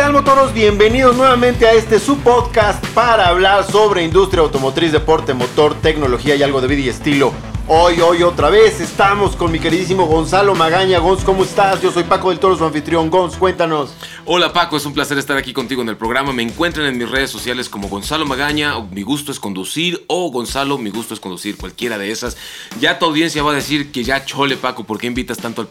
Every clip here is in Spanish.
¿Qué tal motoros? Bienvenidos nuevamente a este su podcast para hablar sobre industria automotriz, deporte, motor, tecnología y algo de vida y estilo. Hoy, hoy otra vez estamos con mi queridísimo Gonzalo Magaña. Gonz, ¿cómo estás? Yo soy Paco del Toro, su anfitrión. Gonz, cuéntanos. Hola Paco, es un placer estar aquí contigo en el programa. Me encuentran en mis redes sociales como Gonzalo Magaña, o Mi Gusto es Conducir o Gonzalo, Mi Gusto es Conducir, cualquiera de esas. Ya tu audiencia va a decir que ya chole Paco, ¿por qué invitas tanto al,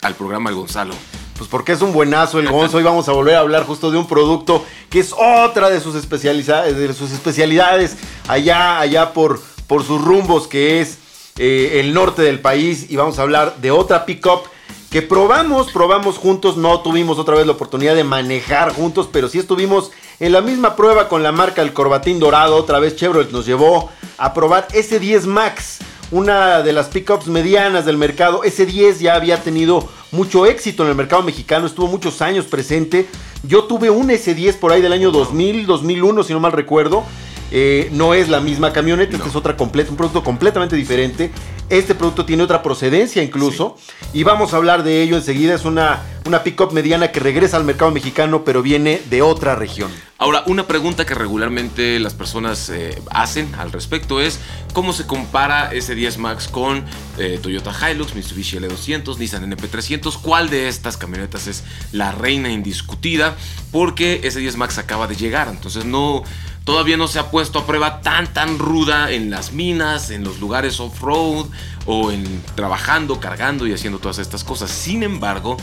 al programa al Gonzalo? Pues porque es un buenazo el Gonzo. Hoy vamos a volver a hablar justo de un producto que es otra de sus especialidades, de sus especialidades allá, allá por, por sus rumbos, que es eh, el norte del país. Y vamos a hablar de otra pickup que probamos, probamos juntos. No tuvimos otra vez la oportunidad de manejar juntos, pero sí estuvimos en la misma prueba con la marca El Corbatín Dorado. Otra vez Chevrolet nos llevó a probar S10 Max una de las pickups medianas del mercado. S10 ya había tenido mucho éxito en el mercado mexicano, estuvo muchos años presente. Yo tuve un S10 por ahí del año 2000, 2001, si no mal recuerdo. Eh, no es la misma camioneta, este es otra completa, un producto completamente diferente. Este producto tiene otra procedencia incluso. Y vamos a hablar de ello enseguida. Es una, una pick-up mediana que regresa al mercado mexicano, pero viene de otra región. Ahora, una pregunta que regularmente las personas eh, hacen al respecto es cómo se compara S10 Max con eh, Toyota Hilux, Mitsubishi L200, Nissan NP300. ¿Cuál de estas camionetas es la reina indiscutida? Porque S10 Max acaba de llegar, entonces no todavía no se ha puesto a prueba tan tan ruda en las minas, en los lugares off-road o en trabajando, cargando y haciendo todas estas cosas. Sin embargo,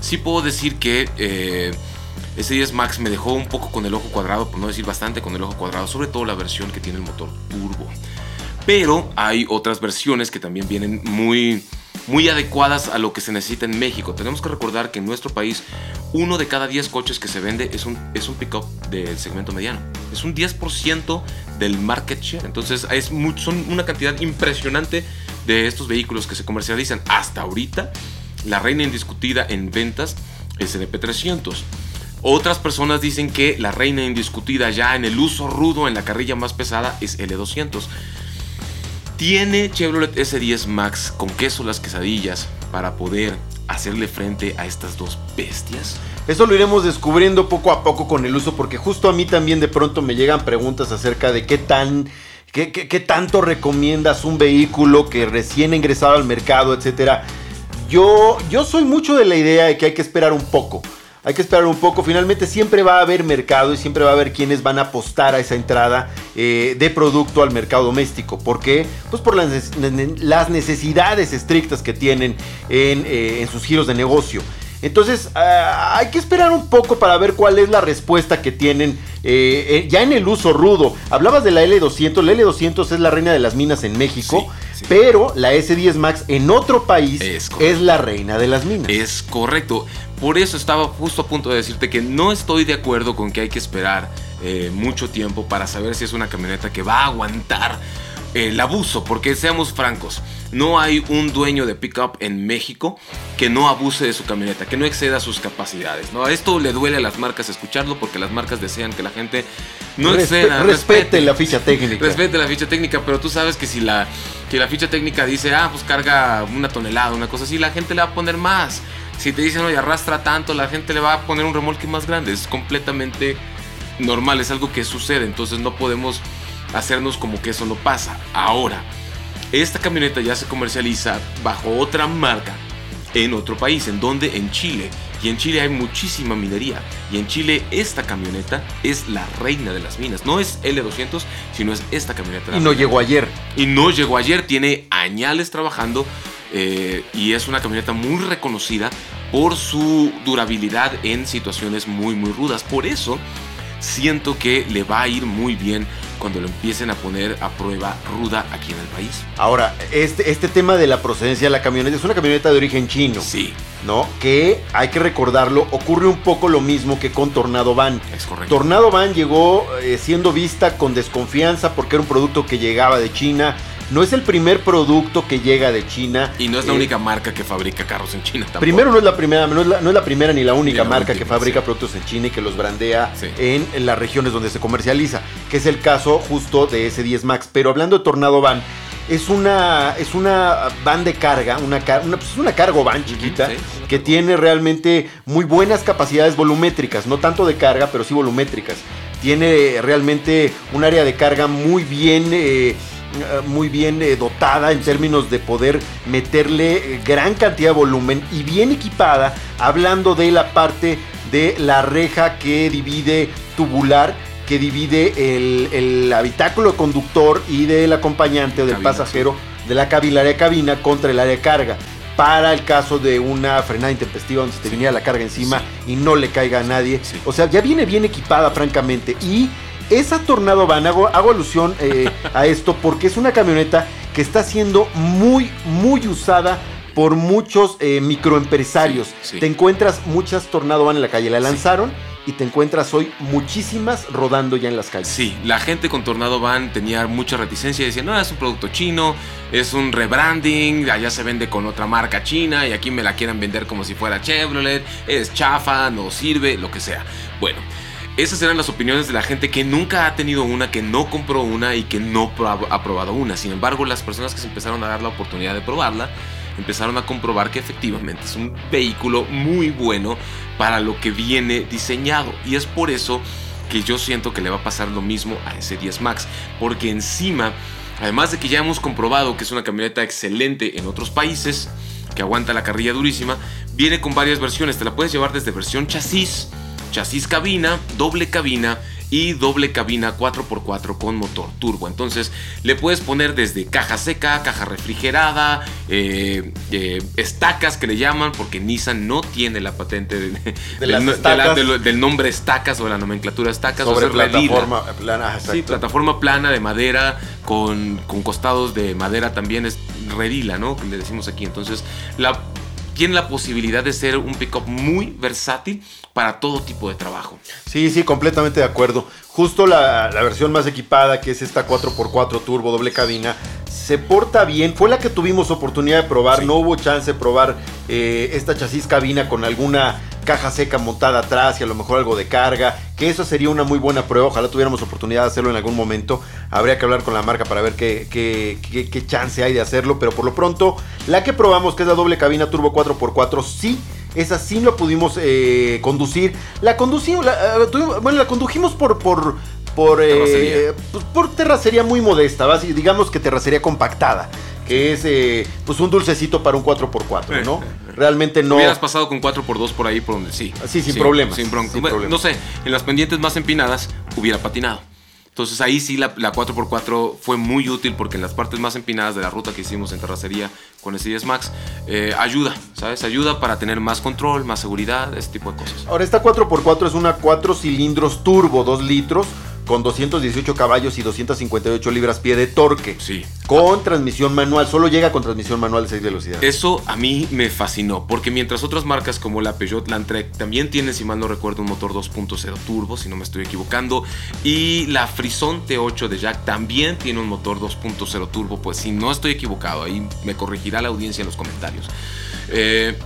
sí puedo decir que eh, ese 10 Max me dejó un poco con el ojo cuadrado, por no decir bastante con el ojo cuadrado, sobre todo la versión que tiene el motor turbo. Pero hay otras versiones que también vienen muy muy adecuadas a lo que se necesita en México. Tenemos que recordar que en nuestro país uno de cada 10 coches que se vende es un, es un pickup del segmento mediano. Es un 10% del market share. Entonces es son una cantidad impresionante de estos vehículos que se comercializan. Hasta ahorita, la reina indiscutida en ventas es el EP300. Otras personas dicen que la reina indiscutida ya en el uso rudo, en la carrilla más pesada, es L200. ¿Tiene Chevrolet S10 Max con queso las quesadillas para poder hacerle frente a estas dos bestias? Eso lo iremos descubriendo poco a poco con el uso, porque justo a mí también de pronto me llegan preguntas acerca de qué tan. ¿Qué, tanto recomiendas un vehículo que recién ingresado al mercado, etcétera? Yo, yo soy mucho de la idea de que hay que esperar un poco hay que esperar un poco. Finalmente siempre va a haber mercado y siempre va a haber quienes van a apostar a esa entrada eh, de producto al mercado doméstico. ¿Por qué? Pues por las, necesidades estrictas que tienen en, eh, en sus giros de negocio. Entonces ah, hay que esperar un poco para ver cuál es la respuesta que tienen eh, ya en el uso rudo. Hablabas de la L200, la L200 es la reina de las minas en México. Pero la S10 Max en otro país es, es, la reina de las minas. Es correcto. Por eso estaba justo a punto de decirte que no estoy de acuerdo con que hay que esperar eh, mucho tiempo para saber si es una camioneta que va a aguantar el abuso, porque seamos francos, no hay un dueño de pickup en México que no abuse de su camioneta, que no exceda sus capacidades. ¿no? Esto le duele a las marcas escucharlo porque las marcas desean que la gente no exceda. Respete, la ficha técnica. Respete la ficha técnica, pero tú sabes que si la, que la ficha técnica dice, ah, pues carga una tonelada, una cosa así, la gente le va a poner más. Si te dicen, oye, arrastra tanto, la gente le va a poner un remolque más grande. Es completamente normal, es algo que sucede. Entonces no podemos hacernos como que eso no pasa. Ahora, esta camioneta ya se comercializa bajo otra marca en otro país, en donde en Chile. Y en Chile hay muchísima minería. Y en Chile esta camioneta es la reina de las minas. No es L200, sino es esta camioneta. Y no llegó ayer. Y no llegó ayer, tiene añales trabajando eh, y es una camioneta muy reconocida por su durabilidad en situaciones muy muy rudas. Por eso siento que le va a ir muy bien cuando lo empiecen a poner a prueba ruda aquí en el país. Ahora, este, este tema de la procedencia de la camioneta es una camioneta de origen chino. Sí. ¿No? Que hay que recordarlo, ocurre un poco lo mismo que con Tornado Van. Es correcto. Tornado Van llegó eh, siendo vista con desconfianza porque era un producto que llegaba de China no es el primer producto que llega de China. Y no es la eh, única marca que fabrica carros en China tampoco. Primero no es la primera, no es la, primera ni la única marca que fabrica productos en China y que los brandea en, las regiones donde se comercializa, que es el caso justo de S10 Max. Pero hablando de Tornado Van, es una, es una van de carga, una, una, pues una cargo van chiquita, que tiene realmente muy buenas capacidades volumétricas, no tanto de carga, pero sí volumétricas. Tiene realmente un área de carga muy bien... Eh, muy bien eh, dotada en términos de poder meterle gran cantidad de volumen y bien equipada, hablando de la parte de la reja que divide tubular que divide el, habitáculo conductor y del acompañante o del pasajero de la cabina, área cabina contra el área de carga. Para el caso de una frenada intempestiva donde se te viniera la carga encima y no le caiga a nadie. O sea, ya viene bien equipada, francamente. Y esa Tornado Van, hago, alusión eh, a esto porque es una camioneta que está siendo muy, muy usada por muchos eh, microempresarios. Te encuentras muchas Tornado Van en la calle. La lanzaron y te encuentras hoy muchísimas rodando ya en las calles. Sí, la gente con Tornado Van tenía mucha reticencia y decía, no, es un producto chino, es un rebranding, allá se vende con otra marca china y aquí me la quieran vender como si fuera Chevrolet, es chafa, no sirve, lo que sea. Bueno. Esas eran las opiniones de la gente que nunca ha tenido una, que no compró una y que no ha probado una. Sin embargo, las personas que se empezaron a dar la oportunidad de probarla, empezaron a comprobar que efectivamente es un vehículo muy bueno para lo que viene diseñado. Y es por eso que yo siento que le va a pasar lo mismo a ese 10 Max. Porque encima, además de que ya hemos comprobado que es una camioneta excelente en otros países, que aguanta la carrilla durísima, viene con varias versiones. Te la puedes llevar desde versión chasis, chasis cabina, doble cabina y doble cabina 4x4 con motor turbo. Entonces le puedes poner desde caja seca, caja refrigerada, eh, eh, estacas que le llaman, porque Nissan no tiene la patente del nombre estacas o de la nomenclatura estacas. Sobre plataforma plana. Sí, plataforma plana de madera con, con costados de madera también es redila, ¿no? Que le decimos aquí. Entonces la tiene la posibilidad de ser un pickup muy versátil para todo tipo de trabajo. Sí, sí, completamente de acuerdo. Justo la, versión más equipada, que es esta 4x4 turbo doble cabina, se porta bien. Fue la que tuvimos oportunidad de probar. No hubo chance de probar eh, esta chasis cabina con alguna caja seca montada atrás y a lo mejor algo de carga, que eso sería una muy buena prueba, ojalá tuviéramos oportunidad de hacerlo en algún momento, habría que hablar con la marca para ver qué, qué, chance hay de hacerlo, pero por lo pronto, la que probamos, que es la doble cabina turbo 4x4, sí, esa sí lo pudimos eh, conducir, la conducimos, eh, bueno, la condujimos por... por por, eh, pues, por terracería muy modesta, digamos que terracería compactada que es eh, pues un dulcecito para un 4x4, ¿no? Realmente no. Hubieras pasado con 4x2 por ahí por donde sí. Sí, sin problema. Sin, No sé, en las pendientes más empinadas hubiera patinado. Entonces ahí sí la, 4x4 fue muy útil porque en las partes más empinadas de la ruta que hicimos en terracería con s 10 Max, eh, ayuda, ¿sabes? Ayuda para tener más control, más seguridad, ese tipo de cosas. Ahora esta 4x4 es una 4 cilindros turbo, 2 litros, con 218 caballos y 258 libras pie de torque. Sí. Con transmisión manual, solo llega con transmisión manual de 6 velocidades. Eso a mí me fascinó, porque mientras otras marcas como la Peugeot Landtrek también tienen, si mal no recuerdo, un motor 2.0 turbo, si no me estoy equivocando, y la Frison T8 de Jack también tiene un motor 2.0 turbo, pues si no estoy equivocado, ahí me corregirá la audiencia en los comentarios. Eh,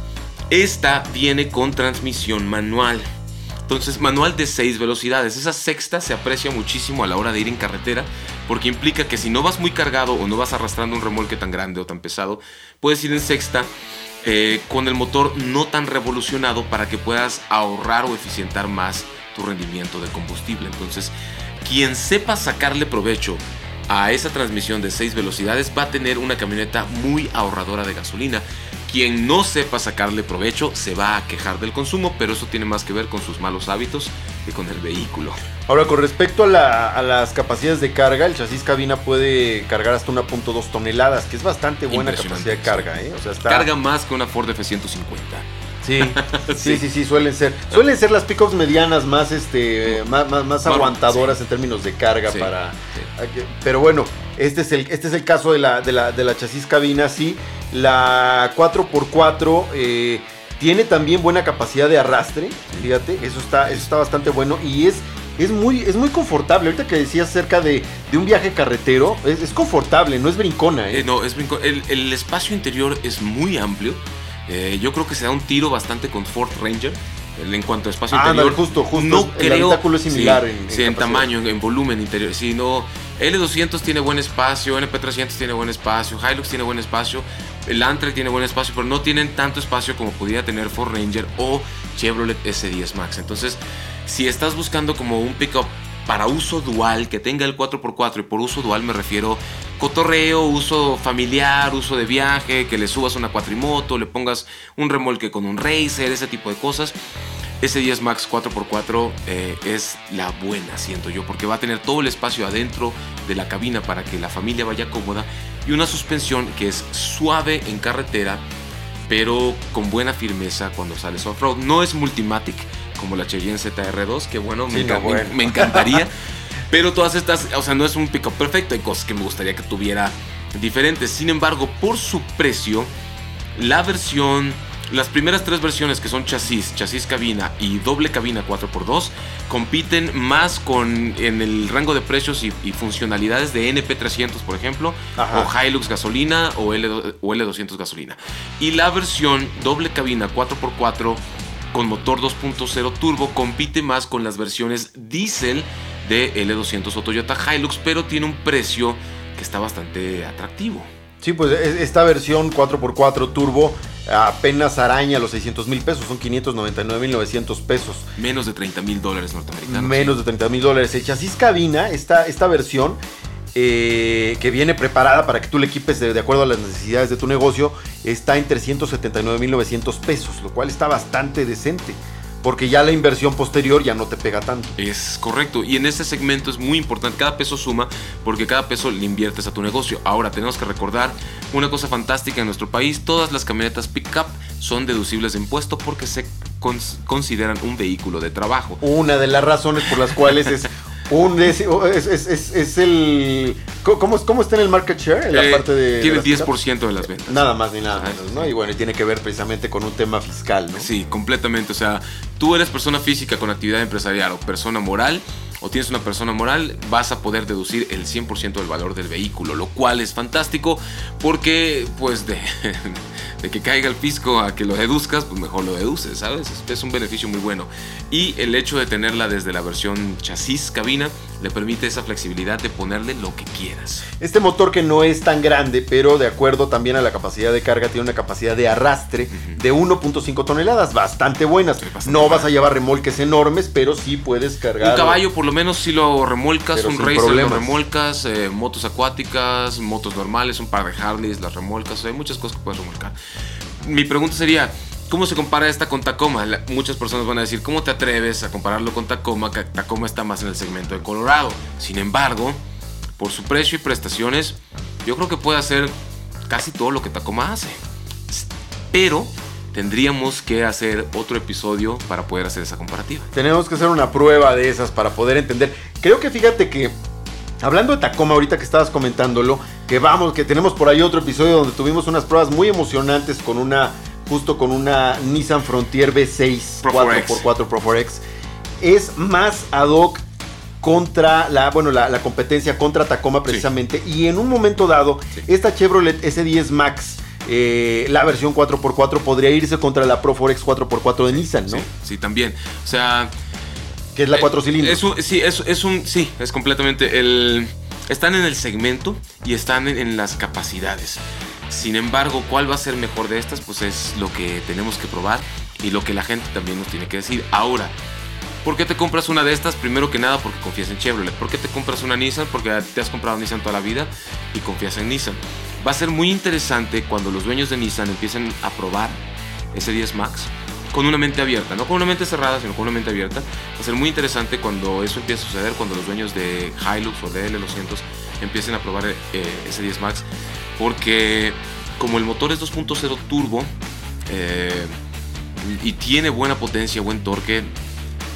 esta viene con transmisión manual. Entonces, manual de 6 velocidades. Esa sexta se aprecia muchísimo a la hora de ir en carretera porque implica que si no vas muy cargado o no vas arrastrando un remolque tan grande o tan pesado, puedes ir en sexta eh, con el motor no tan revolucionado para que puedas ahorrar o eficientar más tu rendimiento de combustible. Entonces, quien sepa sacarle provecho a esa transmisión de 6 velocidades va a tener una camioneta muy ahorradora de gasolina quien no sepa sacarle provecho se va a quejar del consumo, pero eso tiene más que ver con sus malos hábitos que con el vehículo. Ahora, con respecto a, las capacidades de carga, el chasis cabina puede cargar hasta 1.2 toneladas, que es bastante buena capacidad de carga. ¿eh? Carga más que una Ford F-150. Sí, sí, sí, sí, suelen ser. Suelen ser las pickups medianas más, este, más, más, aguantadoras en términos de carga para. Pero bueno, este es el, este es el caso de la, de la, de la chasis cabina, sí. La 4x4 eh, tiene también buena capacidad de arrastre, fíjate, eso está, eso está bastante bueno y es, es, muy, es muy confortable. Ahorita que decías acerca de, un viaje carretero, es, confortable, no es brincona. ¿eh? eh no, es El, espacio interior es muy amplio. Yo creo que se da un tiro bastante con Ford Ranger. En cuanto a espacio Ah, interior. ándale, justo, justo. No El creo. habitáculo es similar sí, en- en sí, en capacidad. tamaño, en, en volumen interior. Sí, no. L200 tiene buen espacio, NP300 tiene buen espacio, Hilux tiene buen espacio, el Antra tiene buen espacio, pero no tienen tanto espacio como pudiera tener Ford Ranger o Chevrolet S10 Max. Entonces, si estás buscando como un pickup para uso dual, que tenga el 4x4, y por uso dual me refiero cotorreo, uso familiar, uso de viaje, que le subas una cuatrimoto, le pongas un remolque con un racer, ese tipo de cosas. S10 Max 4x4 eh, es la buena, siento yo, porque va a tener todo el espacio adentro de la cabina para que la familia vaya cómoda y una suspensión que es suave en carretera, pero con buena firmeza cuando sales off-road. No es Multimatic como la Cheyenne ZR2, que bueno, me, Sí, no, enca- me- bueno. me encantaría. Pero todas estas, o sea, no es un pickup perfecto, hay cosas que me gustaría que tuviera diferentes. Sin embargo, por su precio, la versión, las primeras tres versiones que son chasis, chasis cabina y doble cabina 4x2, compiten más con en el rango de precios y, y funcionalidades de NP300, por ejemplo, Ajá. o Hilux gasolina o, L, o L200 gasolina. Y la versión doble cabina 4x4 con motor 2.0 turbo compite más con las versiones diésel de L200 o Toyota Hilux, pero tiene un precio que está bastante atractivo. Sí, pues es- esta versión 4x4 turbo apenas araña los 600 mil pesos, son 599 mil 900 pesos. Menos de 30 mil dólares norteamericanos. Menos de 30 mil dólares. El chasis cabina, esta, esta versión eh, que viene preparada para que tú le equipes de, de acuerdo a las necesidades de tu negocio, está en 379 mil 900 pesos, lo cual está bastante decente. Porque ya la inversión posterior ya no te pega tanto. Es correcto. Y en este segmento es muy importante. Cada peso suma porque cada peso le inviertes a tu negocio. Ahora tenemos que recordar una cosa fantástica en nuestro país. Todas las camionetas pickup son deducibles de impuesto porque se cons- consideran un vehículo de trabajo. Una de las razones por las cuales es un es, es, es- es- el ¿cómo, ¿cómo está en el market share? En la Eh, parte de tiene de las pickups? 10% de las ventas. Nada más ni nada menos, ¿no? Y bueno, y tiene que ver precisamente con un tema fiscal, ¿no? Sí, completamente. O sea, tú eres persona física con actividad empresarial o persona moral, o tienes una persona moral, vas a poder deducir el 100% del valor del vehículo, lo cual es fantástico porque, pues, de, de que caiga el fisco a que lo deduzcas, pues mejor lo deduces, ¿sabes? Es, un beneficio muy bueno. Y el hecho de tenerla desde la versión chasis cabina le permite esa flexibilidad de ponerle lo que quieras. Este motor que no es tan grande, pero de acuerdo también a la capacidad de carga, tiene una capacidad de arrastre de 1.5 toneladas, bastante buenas. Bastante no vas a llevar remolques enormes, pero sí puedes cargar. Un caballo por lo menos si lo remolcas, Pero un racer problemas. lo remolcas, eh, motos acuáticas, motos normales, un par de Harleys las remolcas, hay muchas cosas que puedes remolcar. Mi pregunta sería, ¿cómo se compara esta con Tacoma? La- muchas personas van a decir, ¿cómo te atreves a compararlo con Tacoma? Que Tacoma está más en el segmento de Colorado. Sin embargo, por su precio y prestaciones, yo creo que puede hacer casi todo lo que Tacoma hace. Pero tendríamos que hacer otro episodio para poder hacer esa comparativa. Tenemos que hacer una prueba de esas para poder entender. Creo que fíjate que, hablando de Tacoma, ahorita que estabas comentándolo, que vamos, que tenemos por ahí otro episodio donde tuvimos unas pruebas muy emocionantes con una, justo con una Nissan Frontier V6 Pro 4X. 4x4 Pro 4X. Es más ad hoc contra la, bueno, la, la competencia contra Tacoma precisamente. Y en un momento dado, Sí. esta Chevrolet S10 Max, eh, la versión 4x4, podría irse contra la Pro 4X 4x4 de Nissan, ¿no? Sí, sí, también. O sea, Que es la 4 eh, cilindros. Es un, sí, es, es un, sí, es completamente el. Están en el segmento y están en, en las capacidades. Sin embargo, ¿cuál va a ser mejor de estas? Pues es lo que tenemos que probar y lo que la gente también nos tiene que decir. Ahora, ¿por qué te compras una de estas? Primero que nada, porque confías en Chevrolet. ¿Por qué te compras una Nissan? Porque te has comprado Nissan toda la vida y confías en Nissan. Va a ser muy interesante cuando los dueños de Nissan empiecen a probar ese 10 Max con una mente abierta, no con una mente cerrada, sino con una mente abierta. Va a ser muy interesante cuando eso empiece a suceder, cuando los dueños de Hilux o de L200 empiecen a probar eh, ese 10 Max, porque como el motor es 2.0 turbo eh, y tiene buena potencia, buen torque,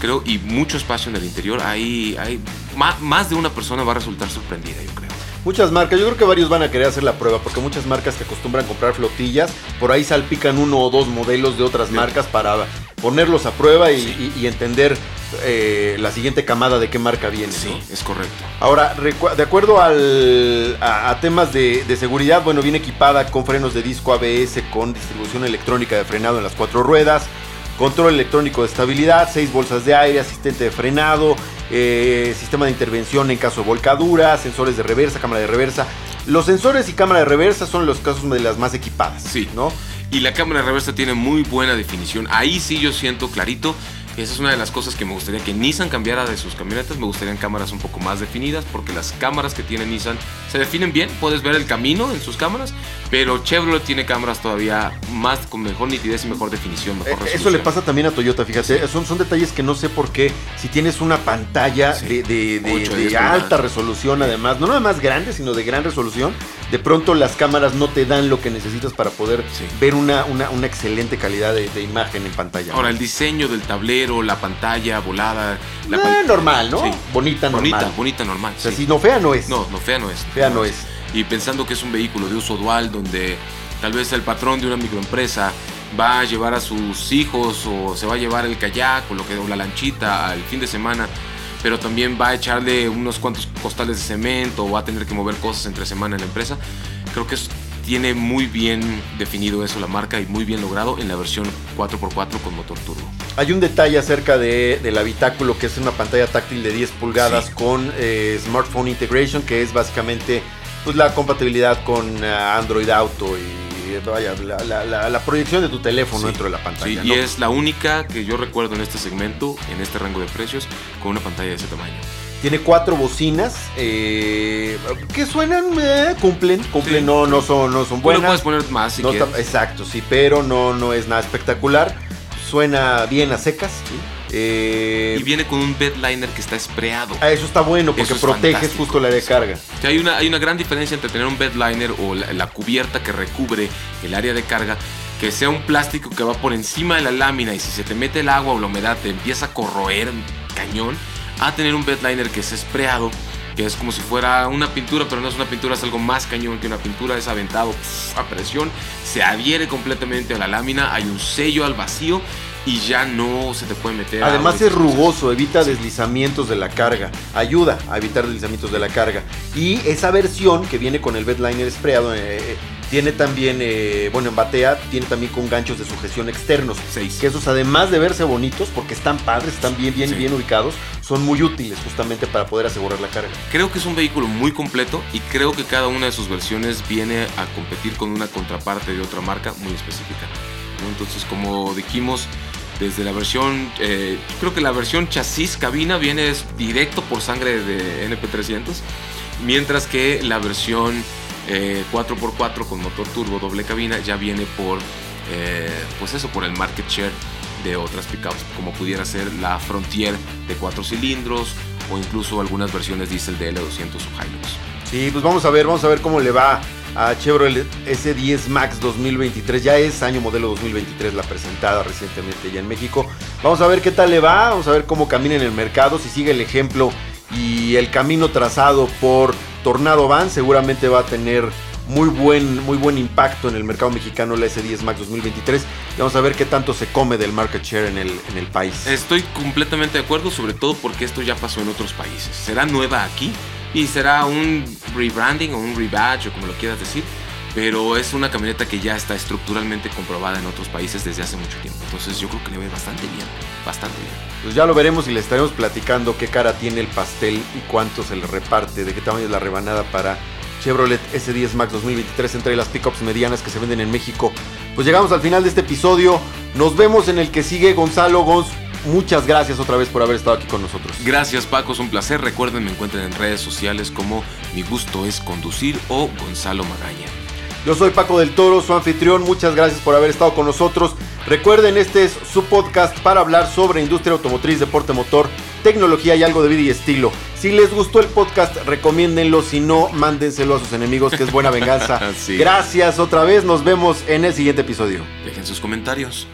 creo, y mucho espacio en el interior, hay, hay más de una persona va a resultar sorprendida, yo creo. Muchas marcas, yo creo que varios van a querer hacer la prueba, porque muchas marcas que acostumbran comprar flotillas, por ahí salpican uno o dos modelos de otras Sí. marcas para ponerlos a prueba y, y- y entender eh, la siguiente camada de qué marca viene. Sí, ¿no? es correcto. Ahora, de acuerdo al- a, a temas de, de seguridad, bueno, viene equipada con frenos de disco ABS con distribución electrónica de frenado en las cuatro ruedas, control electrónico de estabilidad, 6 bolsas de aire, asistente de frenado, eh, sistema de intervención en caso de volcadura, sensores de reversa, cámara de reversa. Los sensores y cámara de reversa son los casos de las más equipadas. Sí. ¿no? Y la cámara de reversa tiene muy buena definición. Ahí sí yo siento clarito. Esa es una de las cosas que me gustaría que Nissan cambiara de sus camionetas. Me gustarían cámaras un poco más definidas porque las cámaras que tiene Nissan se definen bien. Puedes ver el camino en sus cámaras, pero Chevrolet tiene cámaras todavía más con mejor nitidez y mejor definición. Mejor Eh, Eso le pasa también a Toyota, fíjate. Son, son detalles que no sé por qué. Si tienes una pantalla Sí. de, de- alta resolución, además, no nada más grande, sino de gran resolución, de pronto las cámaras no te dan lo que necesitas para poder Sí. ver una, una, una excelente calidad de, de imagen en pantalla. Ahora, el diseño del tablero, la pantalla volada, la Eh, pan- normal, ¿no? Sí. Bonita, normal. bonita, bonita, normal. O sea, sí. si no fea no es. No, no, fea no es. Fea no es. Y pensando que es un vehículo de uso dual donde tal vez el patrón de una microempresa va a llevar a sus hijos o se va a llevar el kayak o, lo que, o la lanchita al fin de semana, pero también va a echarle unos cuantos costales de cemento o va a tener que mover cosas entre semana en la empresa. Creo que es- tiene muy bien definido eso la marca y muy bien logrado en la versión 4x4 con motor turbo. Hay un detalle acerca de, del habitáculo que es una pantalla táctil de 10 pulgadas Sí. con eh, Smartphone Integration, que es básicamente pues, la compatibilidad con eh, Android Auto y vaya, la, la- la- la proyección de tu teléfono Sí. dentro de la Sí, pantalla. y ¿no? es la única que yo recuerdo en este segmento, en este rango de precios, con una pantalla de ese tamaño. Tiene cuatro bocinas eh, que suenan, eh, cumplen, cumplen, Sí. no, no son, no son Bueno, buenas. puedes poner más si No está- exacto, sí, pero no, no es nada espectacular. Suena bien a secas. Eh, Y viene con un bedliner que está sprayado. ah, eso está bueno porque es fantástico. justo el área de carga. O sea, hay, una, hay una gran diferencia entre tener un bedliner o la, la cubierta que recubre el área de carga, que sea un plástico que va por encima de la lámina y si se te mete el agua o la humedad te empieza a corroer cañón, a tener un bedliner que es sprayado, que es como si fuera una pintura, pero no es una pintura, es algo más cañón que una pintura, es aventado pf, a presión, se adhiere completamente a la lámina, hay un sello al vacío y ya no se te puede meter. Además es rugoso, evita Sí. deslizamientos de la carga, ayuda a evitar deslizamientos de la carga. Y esa versión que viene con el bedliner sprayado eh, eh, tiene también, eh, bueno, en batea, tiene también con ganchos de sujeción externos. Seis. Que esos además de verse bonitos, porque están padres, están bien, bien, Sí. bien ubicados, son muy útiles justamente para poder asegurar la carga. Creo que es un vehículo muy completo y creo que cada una de sus versiones viene a competir con una contraparte de otra marca muy específica. Entonces, como dijimos, desde la versión, eh, creo que la versión chasis cabina viene directo por sangre de NP300, mientras que la versión eh, 4x4 con motor turbo doble cabina ya viene por, eh, pues eso, por el market share de otras pickups, como pudiera ser la Frontier de 4 cilindros o incluso algunas versiones diésel de L200 o Hilux. Sí, pues vamos a ver, vamos a ver cómo le va a Chevrolet S10 Max 2023. Ya es año modelo 2023 la presentada recientemente ya en México. Vamos a ver qué tal le va, vamos a ver cómo camina en el mercado, si sigue el ejemplo y el camino trazado por Tornado Van, seguramente va a tener muy buen, muy buen impacto en el mercado mexicano la S10 Max 2023. Y vamos a ver qué tanto se come del market share en el, en el país. Estoy completamente de acuerdo, sobre todo porque esto ya pasó en otros países. Será nueva aquí y será un rebranding o un rebadge o como lo quieras decir, pero es una camioneta que ya está estructuralmente comprobada en otros países desde hace mucho tiempo. Entonces yo creo que le ve bastante bien, bastante bien. Pues ya lo veremos y le estaremos platicando qué cara tiene el pastel y cuánto se le reparte, de qué tamaño es la rebanada para Chevrolet S10 Max 2023 entre las pickups medianas que se venden en México. Pues llegamos al final de este episodio. Nos vemos en el que sigue Gonzalo Gonz. Muchas gracias otra vez por haber estado aquí con nosotros. Gracias Paco, es un placer. Recuerden, me encuentran en redes sociales como Mi Gusto es Conducir o Gonzalo Magaña. Yo soy Paco del Toro, su anfitrión. Muchas gracias por haber estado con nosotros. Recuerden, este es su podcast para hablar sobre industria automotriz, deporte motor, tecnología y algo de vida y estilo. Si les gustó el podcast, recomiéndenlo. Si no, mándenselo a sus enemigos, que es buena venganza. Sí. Gracias otra vez. Nos vemos en el siguiente episodio. Dejen sus comentarios.